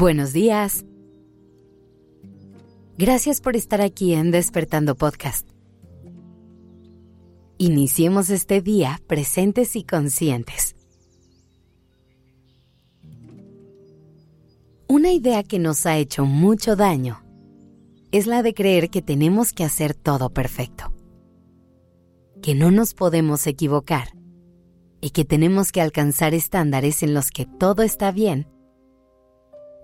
Buenos días. Gracias por estar aquí en Despertando Podcast. Iniciemos este día presentes y conscientes. Una idea que nos ha hecho mucho daño es la de creer que tenemos que hacer todo perfecto, que no nos podemos equivocar y que tenemos que alcanzar estándares en los que todo está bien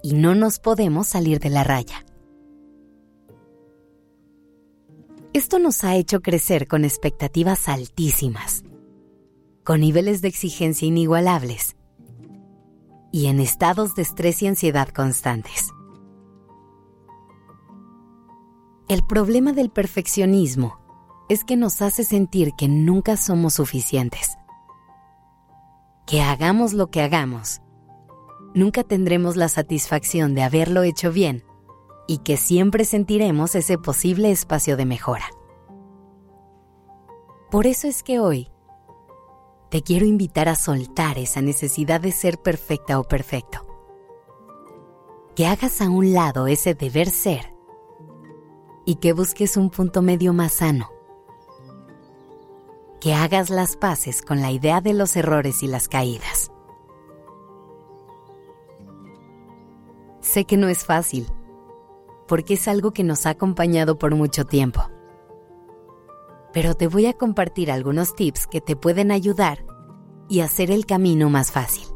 y no nos podemos salir de la raya. Esto nos ha hecho crecer con expectativas altísimas, con niveles de exigencia inigualables y en estados de estrés y ansiedad constantes. El problema del perfeccionismo es que nos hace sentir que nunca somos suficientes, que hagamos lo que hagamos, nunca tendremos la satisfacción de haberlo hecho bien y que siempre sentiremos ese posible espacio de mejora. Por eso es que hoy te quiero invitar a soltar esa necesidad de ser perfecta o perfecto. Que hagas a un lado ese deber ser y que busques un punto medio más sano. Que hagas las paces con la idea de los errores y las caídas. Sé que no es fácil, porque es algo que nos ha acompañado por mucho tiempo. Pero te voy a compartir algunos tips que te pueden ayudar y hacer el camino más fácil.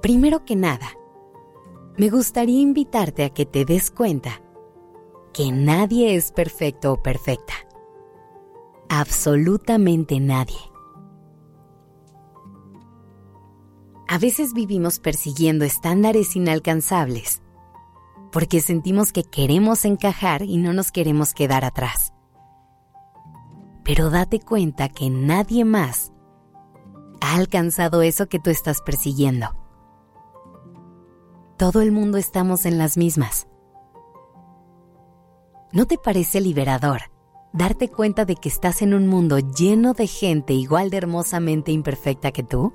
Primero que nada, me gustaría invitarte a que te des cuenta que nadie es perfecto o perfecta. Absolutamente nadie. A veces vivimos persiguiendo estándares inalcanzables porque sentimos que queremos encajar y no nos queremos quedar atrás. Pero date cuenta que nadie más ha alcanzado eso que tú estás persiguiendo. Todo el mundo estamos en las mismas. ¿No te parece liberador darte cuenta de que estás en un mundo lleno de gente igual de hermosamente imperfecta que tú?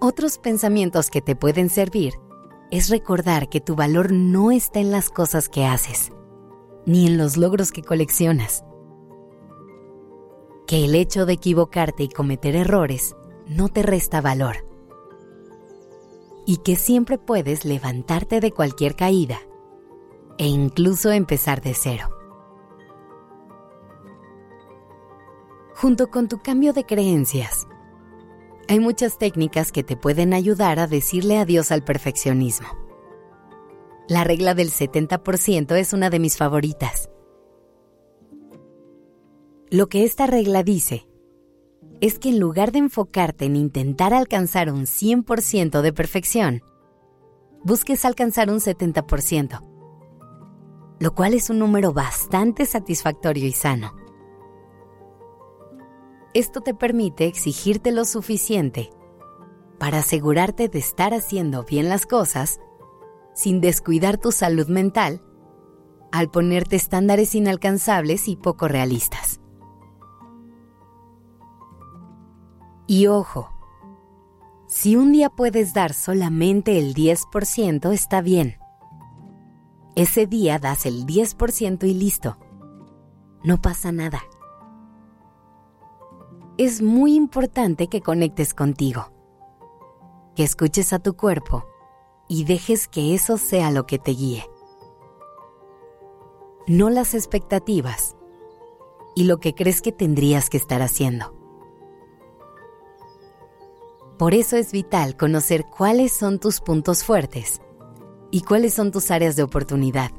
Otros pensamientos que te pueden servir es recordar que tu valor no está en las cosas que haces, ni en los logros que coleccionas. Que el hecho de equivocarte y cometer errores no te resta valor. Y que siempre puedes levantarte de cualquier caída e incluso empezar de cero. Junto con tu cambio de creencias, hay muchas técnicas que te pueden ayudar a decirle adiós al perfeccionismo. La regla del 70% es una de mis favoritas. Lo que esta regla dice es que en lugar de enfocarte en intentar alcanzar un 100% de perfección, busques alcanzar un 70%, lo cual es un número bastante satisfactorio y sano. Esto te permite exigirte lo suficiente para asegurarte de estar haciendo bien las cosas sin descuidar tu salud mental al ponerte estándares inalcanzables y poco realistas. Y ojo, si un día puedes dar solamente el 10% está bien. Ese día das el 10% y listo. No pasa nada es muy importante que conectes contigo, que escuches a tu cuerpo y dejes que eso sea lo que te guíe. No las expectativas y lo que crees que tendrías que estar haciendo. Por eso es vital conocer cuáles son tus puntos fuertes y cuáles son tus áreas de oportunidad.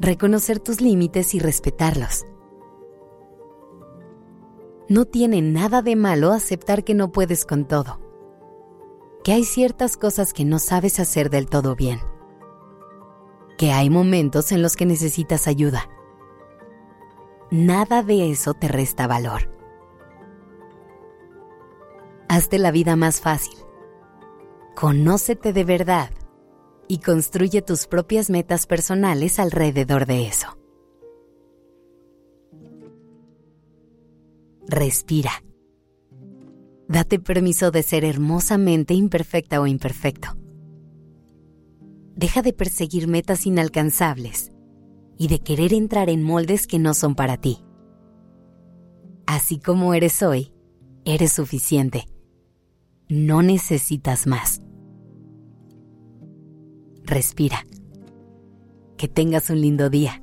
Reconocer tus límites y respetarlos no tiene nada de malo aceptar que no puedes con todo, que hay ciertas cosas que no sabes hacer del todo bien, que hay momentos en los que necesitas ayuda. Nada de eso te resta valor. Hazte la vida más fácil. Conócete de verdad y construye tus propias metas personales alrededor de eso. Respira. Date permiso de ser hermosamente imperfecta o imperfecto. Deja de perseguir metas inalcanzables y de querer entrar en moldes que no son para ti. Así como eres hoy, eres suficiente. No necesitas más. Respira. Que tengas un lindo día.